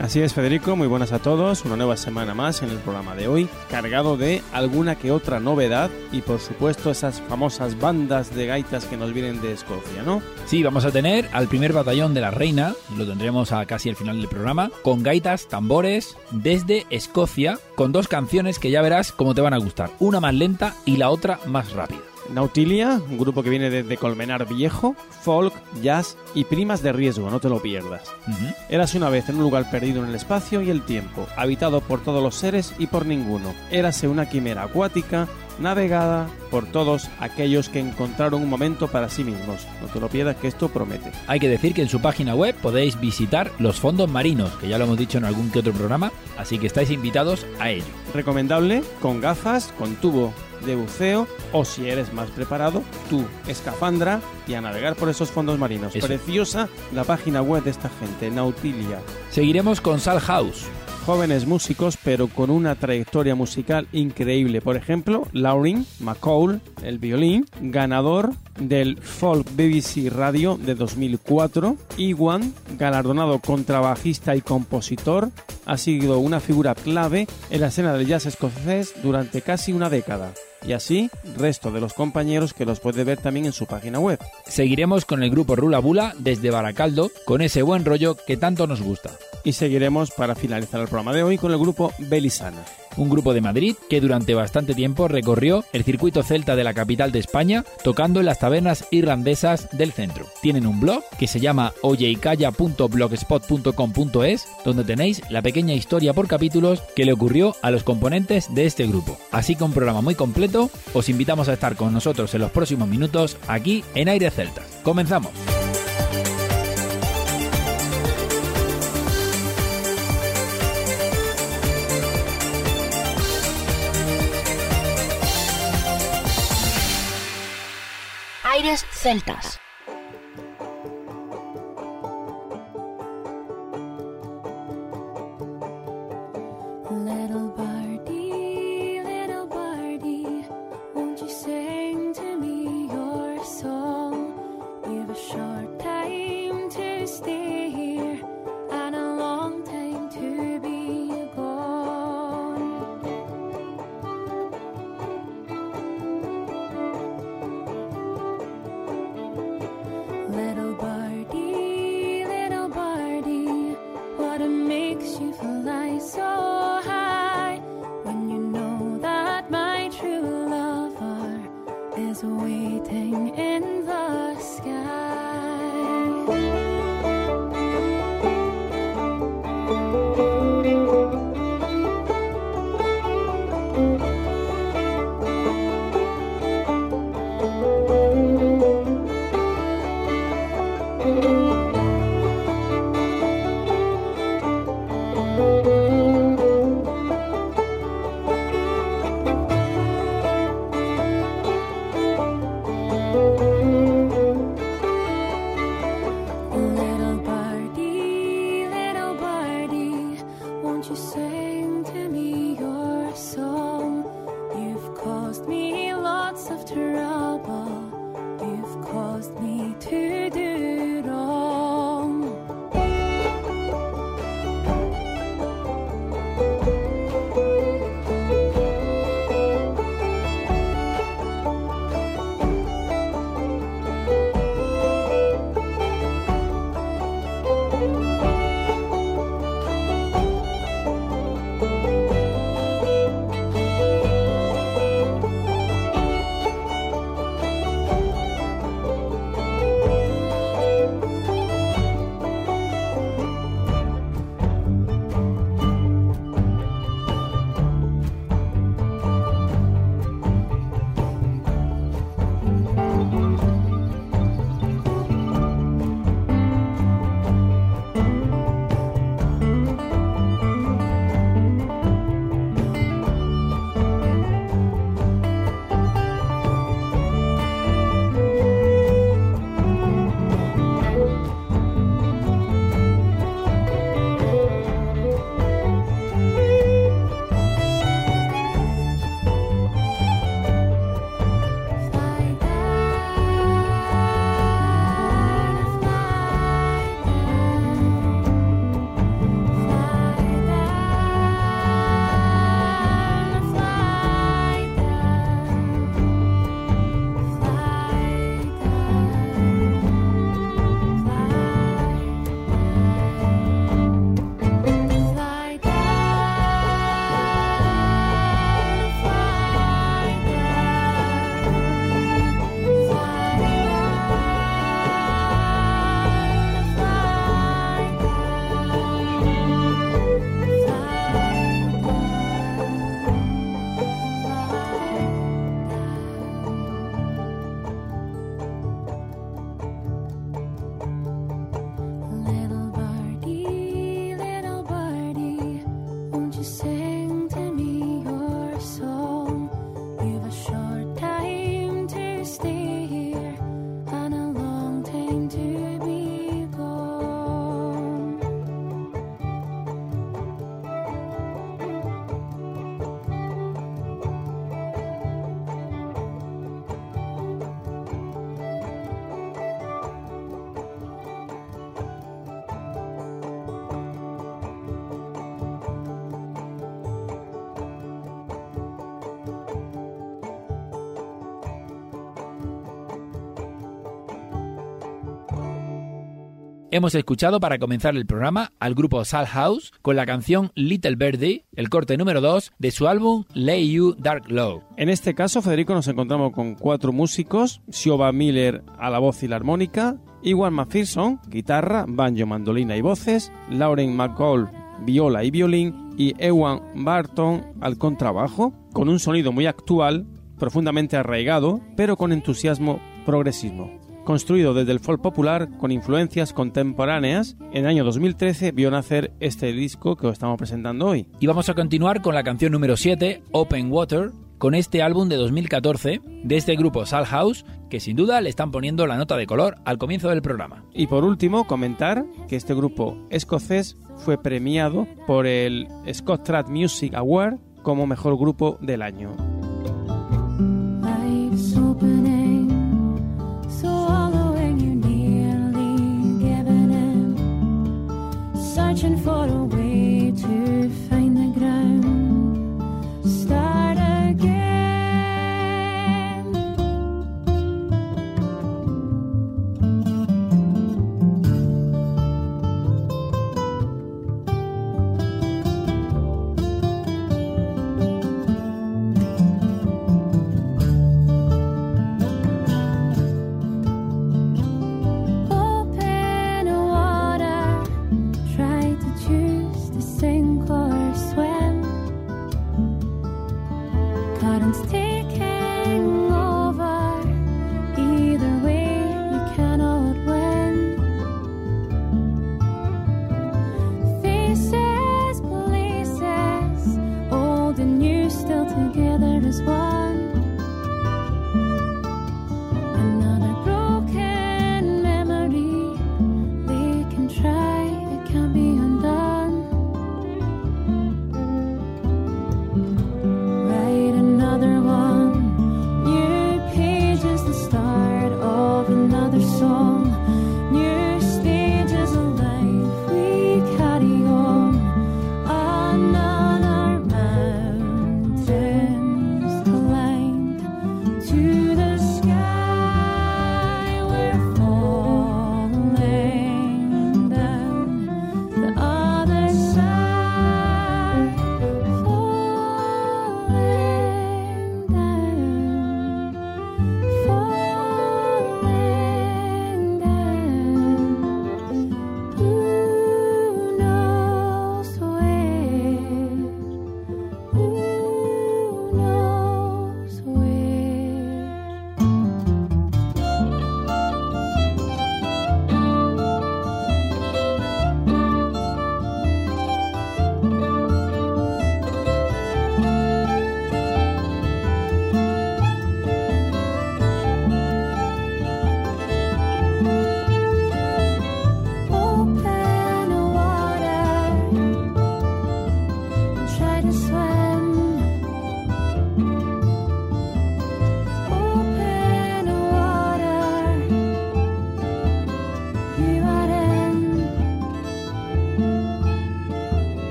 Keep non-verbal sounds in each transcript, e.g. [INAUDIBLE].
Así es, Federico, muy buenas a todos. Una nueva semana más en el programa de hoy, cargado de alguna que otra novedad y, por supuesto, esas famosas bandas de gaitas que nos vienen de Escocia, ¿no? Sí, vamos a tener al primer batallón de la Reina, lo tendremos a casi al final del programa, con gaitas, tambores, desde Escocia, con dos canciones que ya verás cómo te van a gustar, una más lenta y la otra más rápida. Nautilia, un grupo que viene desde Colmenar Viejo, folk, jazz y primas de riesgo, no te lo pierdas. Ujú. Érase una vez en un lugar perdido en el espacio y el tiempo, habitado por todos los seres y por ninguno. Érase una quimera acuática, navegada por todos aquellos que encontraron un momento para sí mismos. No te lo pierdas que esto promete. Hay que decir que en su página web podéis visitar los fondos marinos, que ya lo hemos dicho en algún que otro programa, así que estáis invitados a ello. Recomendable con gafas, con tubo de buceo o si eres más preparado, tu escafandra y a navegar por esos fondos marinos. Eso. Preciosa la página web de esta gente, Nautilia. Seguiremos con Sal House. Jóvenes músicos pero con una trayectoria musical increíble. Por ejemplo, Lauren McCall, el violín, ganador del Folk BBC Radio de 2004. Iwan, galardonado contrabajista y compositor, ha sido una figura clave en la escena del jazz escocés durante casi una década. Y así, resto de los compañeros que los puede ver también en su página web. Seguiremos con el grupo Rula Bula desde Baracaldo, con ese buen rollo que tanto nos gusta. Y seguiremos para finalizar el programa de hoy con el grupo Belisana. Un grupo de Madrid que durante bastante tiempo recorrió el circuito celta de la capital de España tocando en las tabernas irlandesas del centro. Tienen un blog que se llama oyeicalla.blogspot.com.es donde tenéis la pequeña historia por capítulos que le ocurrió a los componentes de este grupo. Así que un programa muy completo, os invitamos a estar con nosotros en los próximos minutos aquí en Aire Celtas. Comenzamos. Aires Celtas. Hemos escuchado para comenzar el programa al grupo Sal House con la canción Little Birdie, el corte número 2 de su álbum Lay You Dark Low. En este caso, Federico, nos encontramos con cuatro músicos, Siobhan Miller a la voz y la armónica, Iwan McPherson, guitarra, banjo, mandolina y voces, Lauren McCall, viola y violín, y Ewan Barton al contrabajo, con un sonido muy actual, profundamente arraigado, pero con entusiasmo progresismo. Construido desde el folk popular con influencias contemporáneas, en el año 2013 vio nacer este disco que os estamos presentando hoy. Y vamos a continuar con la canción número 7, Open Water, con este álbum de 2014 de este grupo Sal House, que sin duda le están poniendo la nota de color al comienzo del programa. Y por último, comentar que este grupo escocés fue premiado por el Scott Track Music Award como mejor grupo del año. Searching for a way to find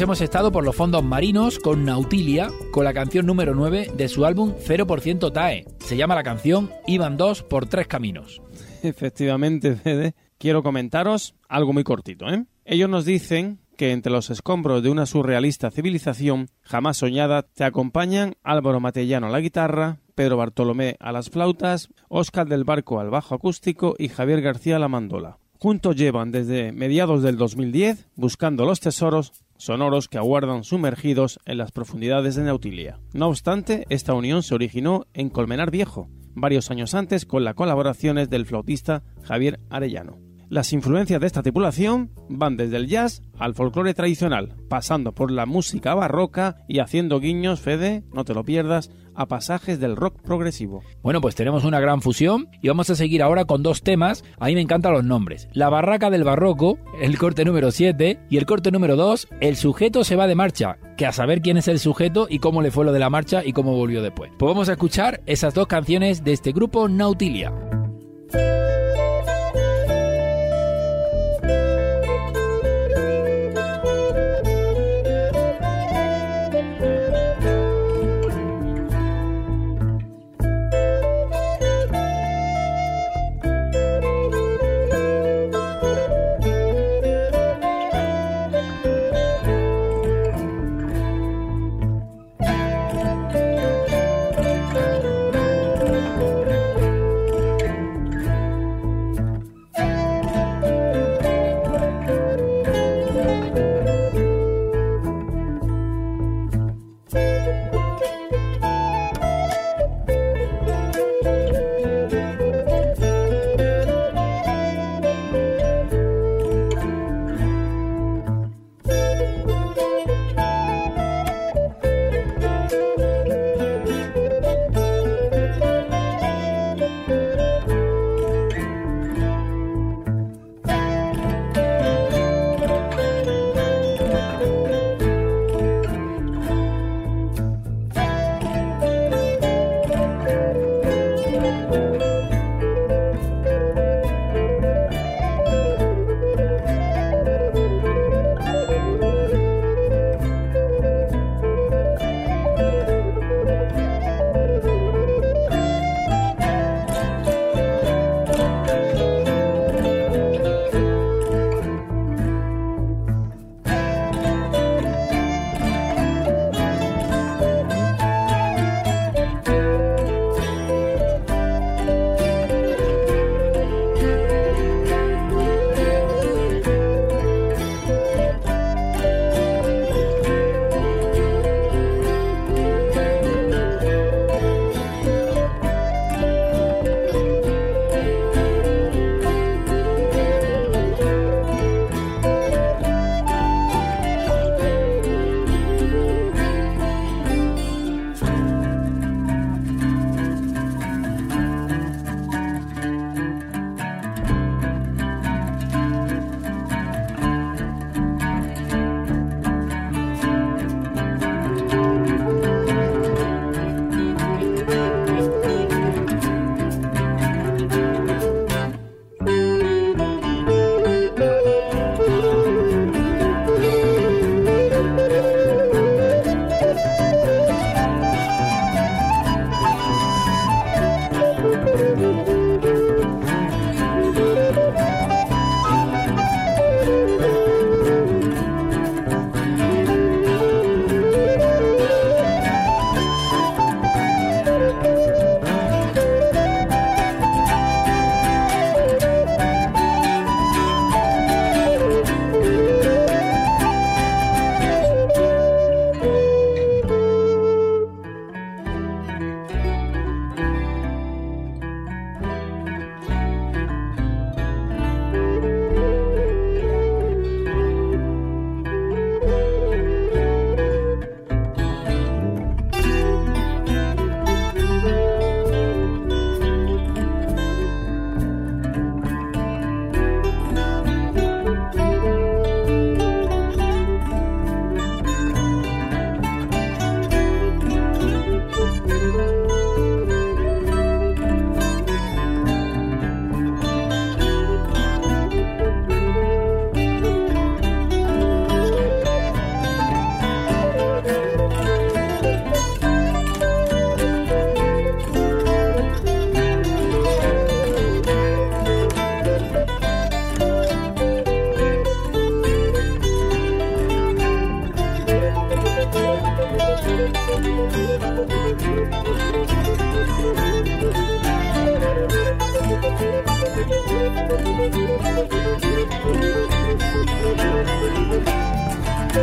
Hemos estado por los fondos marinos con Nautilia, con la canción número 9 de su álbum 0% TAE. Se llama la canción Iban dos por tres caminos. Efectivamente, Fede, quiero comentaros algo muy cortito. ¿eh? Ellos nos dicen que entre los escombros de una surrealista civilización jamás soñada te acompañan Álvaro Matellano a la guitarra, Pedro Bartolomé a las flautas, Óscar del Barco al bajo acústico y Javier García a la mandola. Juntos llevan desde mediados del 2010 buscando los tesoros sonoros que aguardan sumergidos en las profundidades de Nautilia. No obstante, esta unión se originó en Colmenar Viejo, varios años antes con las colaboraciones del flautista Javier Arellano. Las influencias de esta tripulación van desde el jazz al folclore tradicional, pasando por la música barroca y haciendo guiños, Fede, no te lo pierdas, a pasajes del rock progresivo. Bueno, pues tenemos una gran fusión y vamos a seguir ahora con dos temas. A mí me encantan los nombres. La Barraca del Barroco, el corte número 7, y el corte número 2, El sujeto se va de marcha, que a saber quién es el sujeto y cómo le fue lo de la marcha y cómo volvió después. Pues vamos a escuchar esas dos canciones de este grupo Nautilia.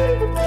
day.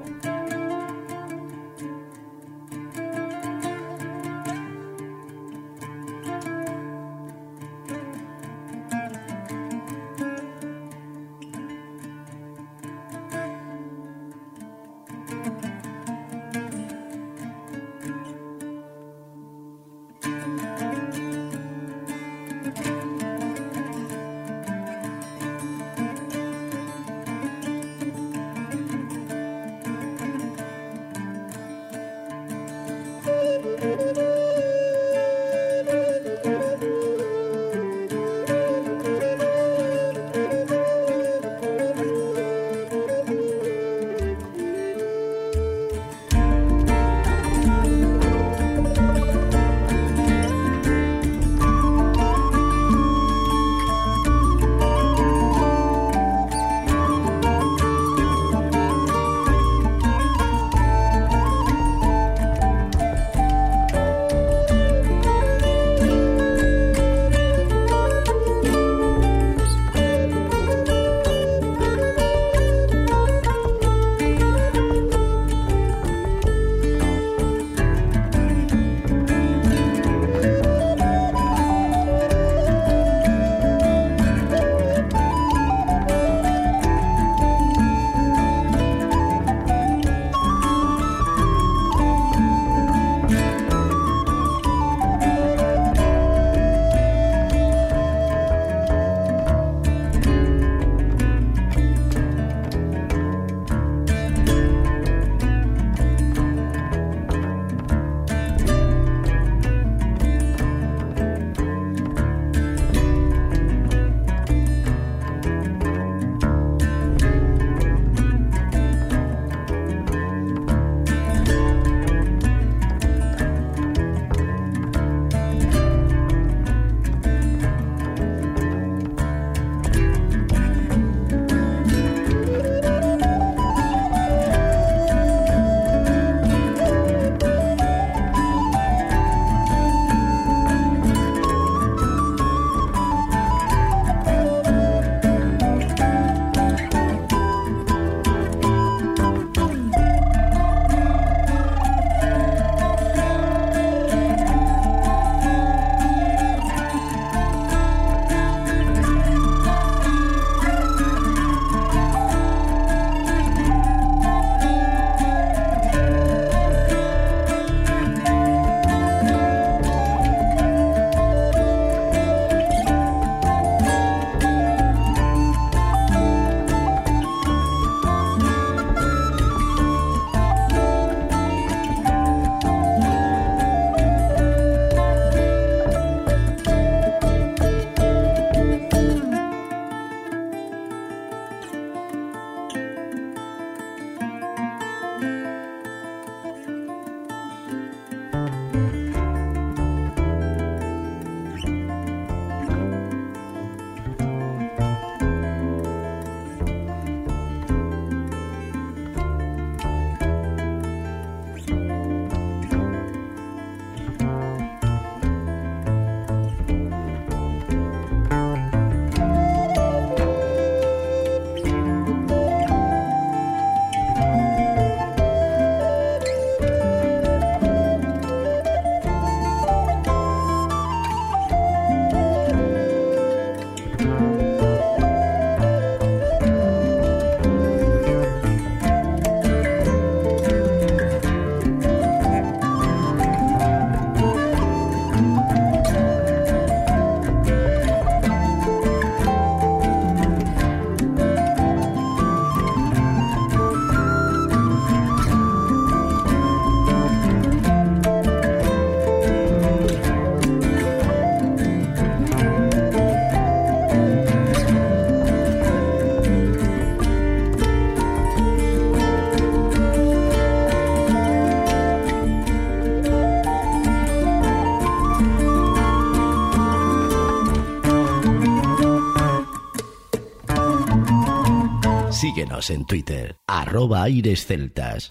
En Twitter, arroba Aires Celtas.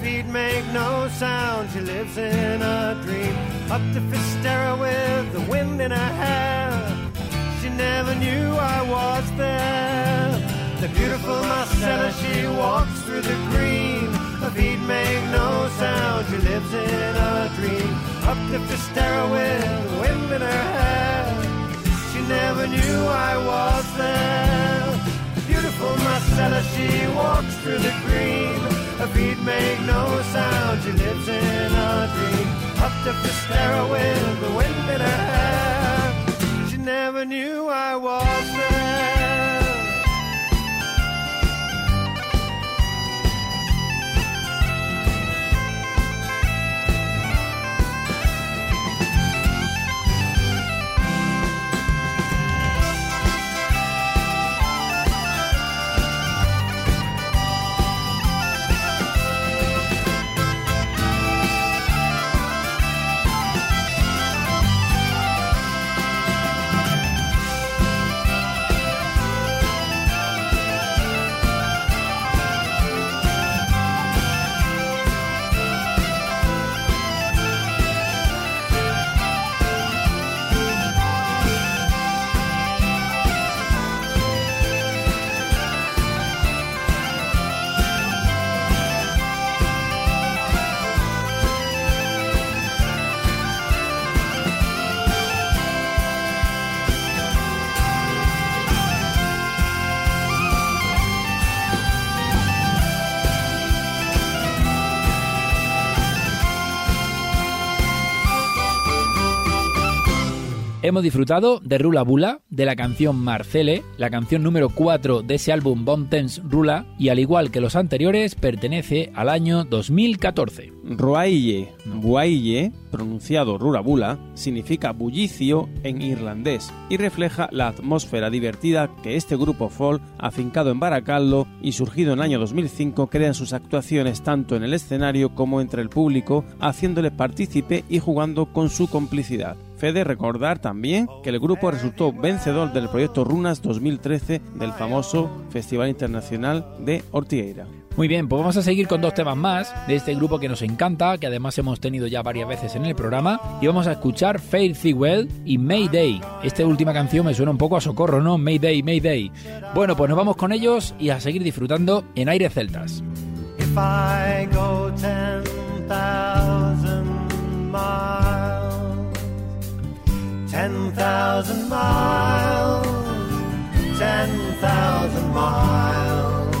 Feet make no sound, she lives in a dream. Up to Fistera with the wind in her hair. She never knew I was there. The beautiful Marcella, she walks through the green. Her feet make no sound, she lives in a dream. Up to Fistera with the wind in her hair. She never knew I was there. The beautiful Marcella, she walks through the green. Feet make no sound, she lives in a dream. Up to Fistera with the wind in her hair. She never knew I was there. Hemos disfrutado de Rula Bula, de la canción Marcele, la canción número 4 de ese álbum Bontens Rula, y al igual que los anteriores, pertenece al año 2014. Ruaille, Buaille, pronunciado Rurabula, significa bullicio en irlandés y refleja la atmósfera divertida que este grupo folk, afincado en Baracaldo y surgido en el año 2005, crea en sus actuaciones tanto en el escenario como entre el público, haciéndole partícipe y jugando con su complicidad. Fede recordar también que el grupo resultó vencedor del proyecto Runas 2013 del famoso Festival Internacional de Ortigueira. Muy bien, pues vamos a seguir con dos temas más de este grupo que nos encanta, que además hemos tenido ya varias veces en el programa, y vamos a escuchar Faith Well y Mayday. Esta última canción me suena un poco a socorro, ¿no? Mayday, Mayday. Bueno, pues nos vamos con ellos y a seguir disfrutando en Aires Celtas. If I go 10,000 Ten thousand miles, ten thousand miles,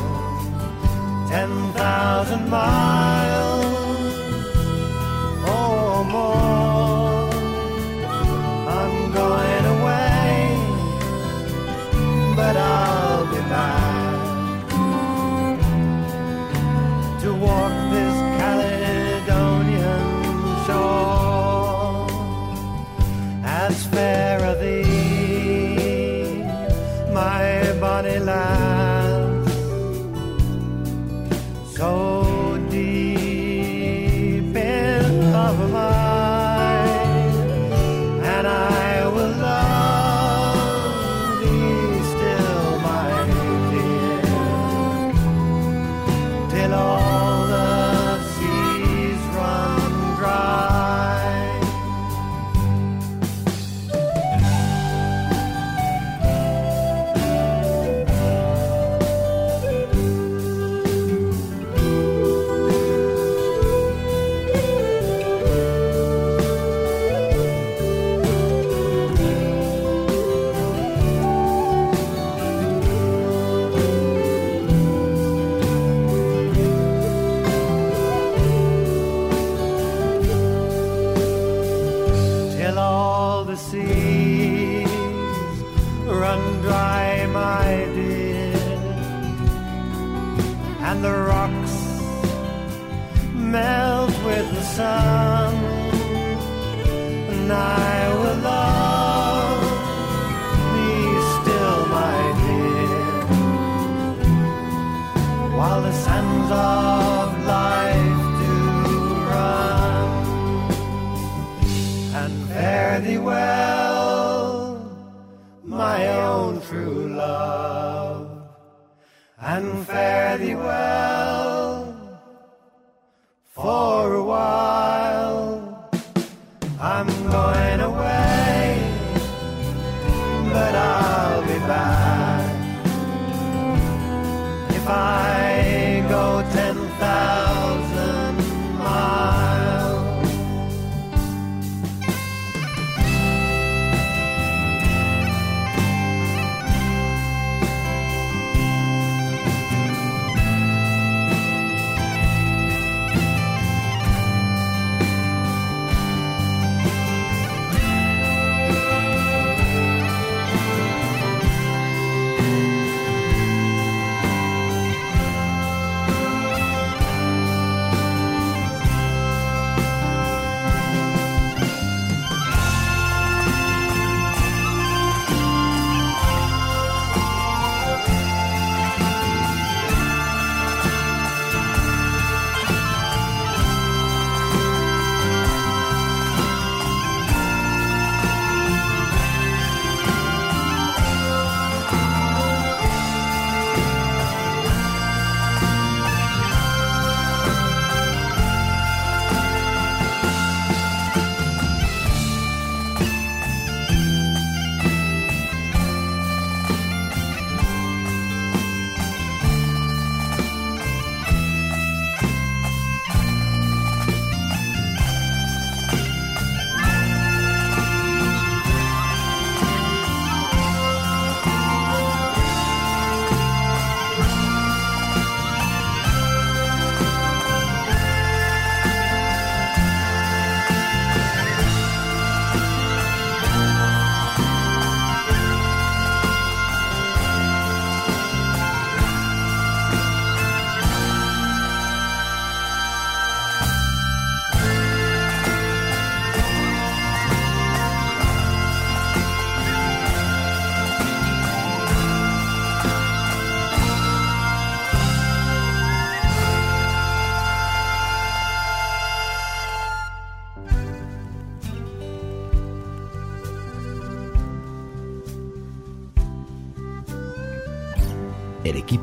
ten thousand miles. As fair a thee, my bonny lass, so and the rocks melt with the sun, and I and fare thee well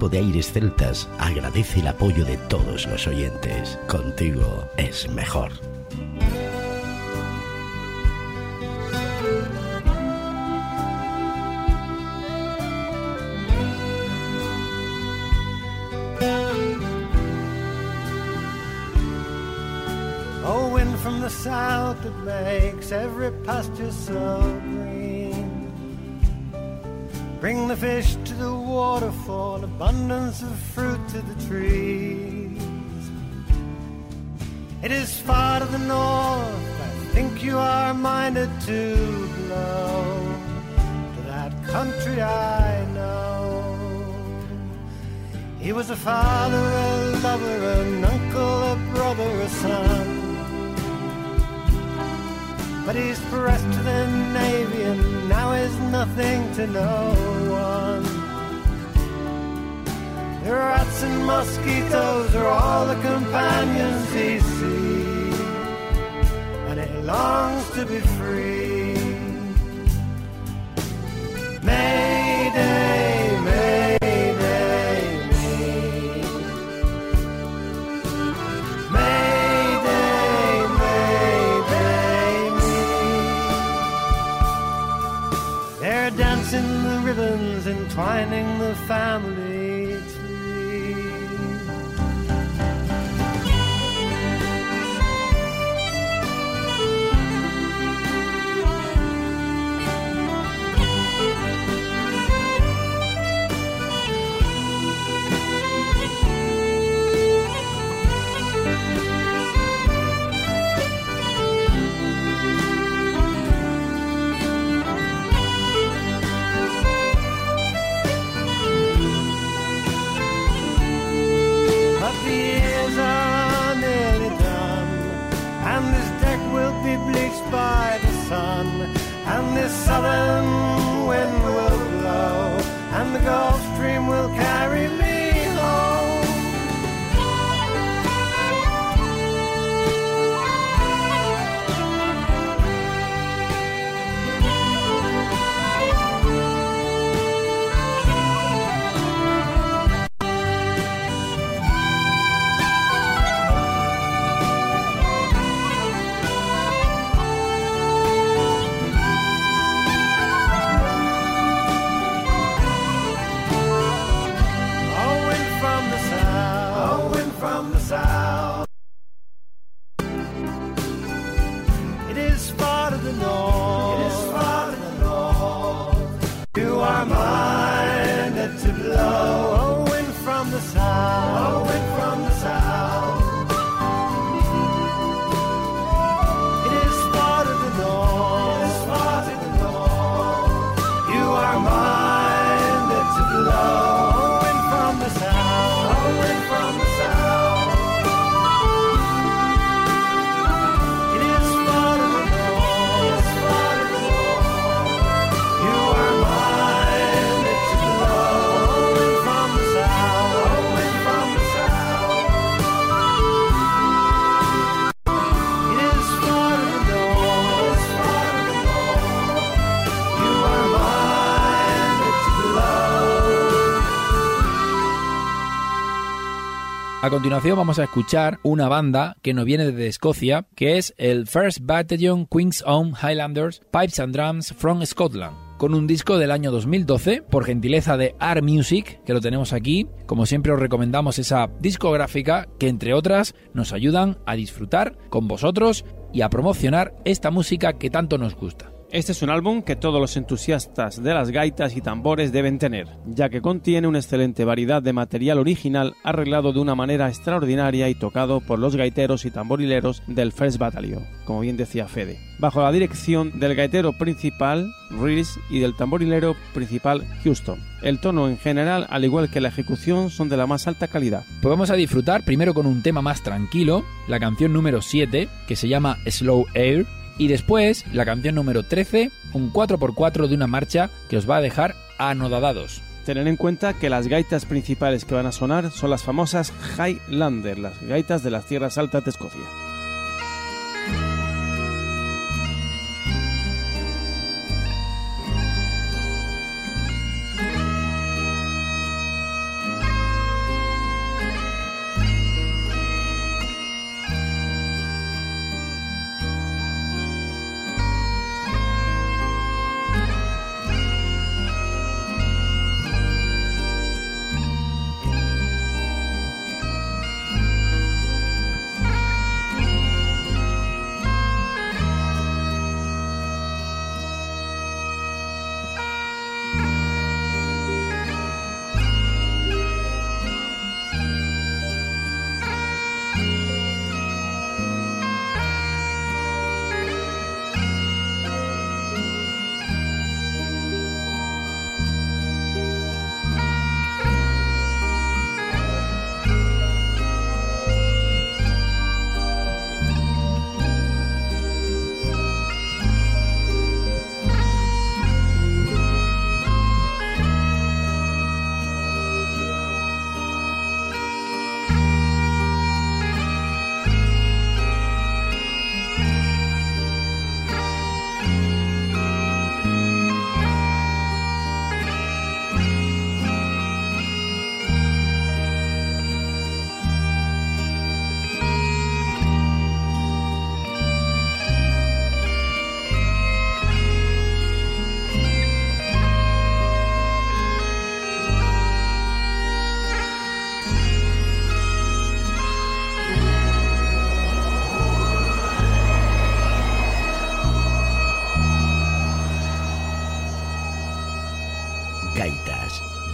De Aires Celtas agradece el apoyo de todos los oyentes. Contigo es mejor. Oh, wind from the south makes every pasture so the trees. It is far to the north, I think you are minded to blow to that country I know. He was a father, a lover, an uncle, a brother, a son. But he's pressed to the Navy and now is nothing to no one. Rats and mosquitoes are all the companions he sees, and he longs to be free. Mayday, Mayday, me. Mayday, Mayday, me. They're dancing the ribbons, entwining the family this southern wind will blow, and the Gulf A continuación vamos a escuchar una banda que nos viene desde Escocia, que es el First Battalion Queen's Own Highlanders Pipes and Drums from Scotland con un disco del año 2012 por gentileza de Art Music, que lo tenemos aquí. Como siempre os recomendamos esa discográfica que entre otras nos ayudan a disfrutar con vosotros y a promocionar esta música que tanto nos gusta. Este es un álbum que todos los entusiastas de las gaitas y tambores deben tener, ya que contiene una excelente variedad de material original arreglado de una manera extraordinaria y tocado por los gaiteros y tamborileros del First Battalion, como bien decía Fede, bajo la dirección del gaitero principal, Reese, y del tamborilero principal, Houston. El tono en general, al igual que la ejecución, son de la más alta calidad. Pues vamos a disfrutar primero con un tema más tranquilo, la canción número 7, que se llama Slow Air, y después, la canción número 13, un 4x4 de una marcha que os va a dejar anodadados. Tener en cuenta que las gaitas principales que van a sonar son las famosas Highlander, las gaitas de las tierras altas de Escocia.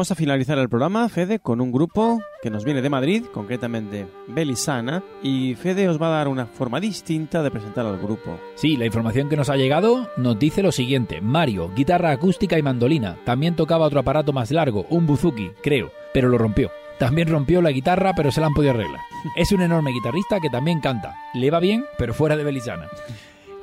Vamos a finalizar el programa, Fede, con un grupo que nos viene de Madrid, concretamente Belisana, y Fede os va a dar una forma distinta de presentar al grupo. Sí, la información que nos ha llegado nos dice lo siguiente. Mario, guitarra acústica y mandolina. También tocaba otro aparato más largo, un buzuki, creo, pero lo rompió. También rompió la guitarra, pero se la han podido arreglar. Es un enorme guitarrista que también canta. Le va bien, pero fuera de Belisana.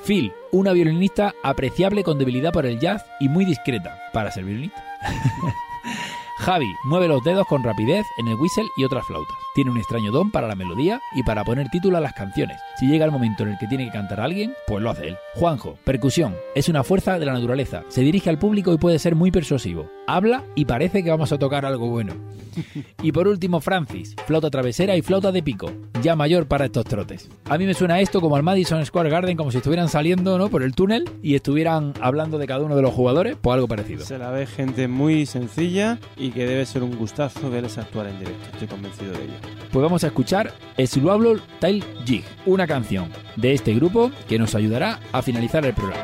Phil, una violinista apreciable con debilidad por el jazz y muy discreta para ser violinista. [LAUGHS] Javi mueve los dedos con rapidez en el whistle y otras flautas. Tiene un extraño don para la melodía y para poner título a las canciones. Si llega el momento en el que tiene que cantar a alguien, pues lo hace él. Juanjo, percusión. Es una fuerza de la naturaleza. Se dirige al público y puede ser muy persuasivo. Habla y parece que vamos a tocar algo bueno. [LAUGHS] Y por último, Francis, flauta travesera y flauta de pico, ya mayor para estos trotes. A mí me suena esto como al Madison Square Garden, como si estuvieran saliendo ¿no? por el túnel y estuvieran hablando de cada uno de los jugadores, pues algo parecido. Se la ve gente muy sencilla y que debe ser un gustazo verles actuar en directo. Estoy convencido de ello. Pues vamos a escuchar Slowable Tail Jig, una canción de este grupo que nos ayudará a finalizar el programa.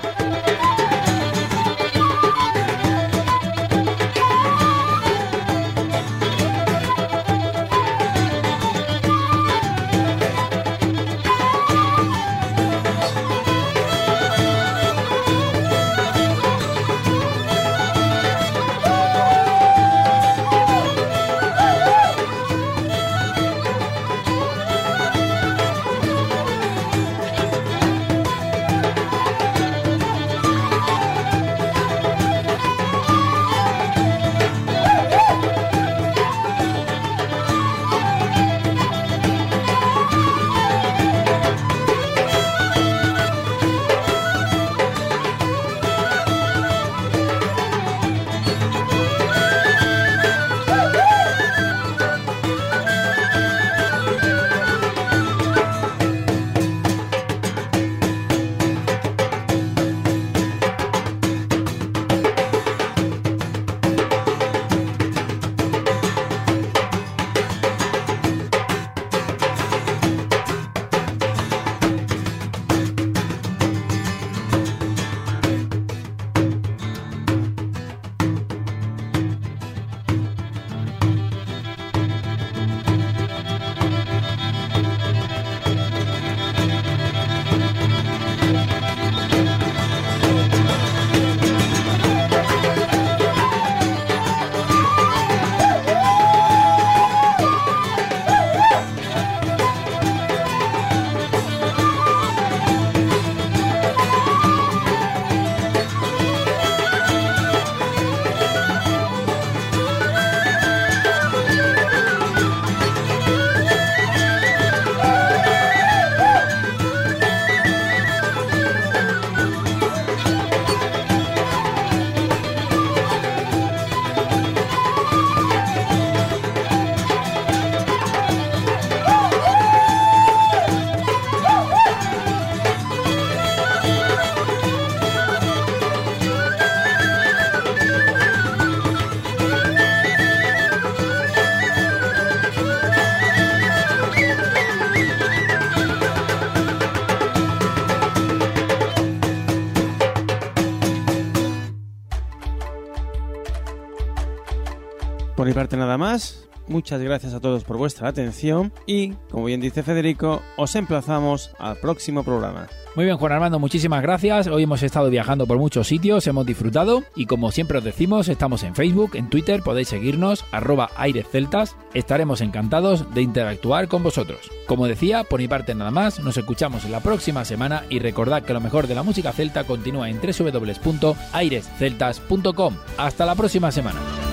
Nada más. Muchas gracias a todos por vuestra atención y, como bien dice Federico, os emplazamos al próximo programa. Muy bien, Juan Armando, muchísimas gracias. Hoy hemos estado viajando por muchos sitios, hemos disfrutado y como siempre os decimos, estamos en Facebook, en Twitter, podéis seguirnos, arroba airesceltas. Estaremos encantados de interactuar con vosotros. Como decía, por mi parte nada más, nos escuchamos la próxima semana y recordad que lo mejor de la música celta continúa en www.airesceltas.com. Hasta la próxima semana.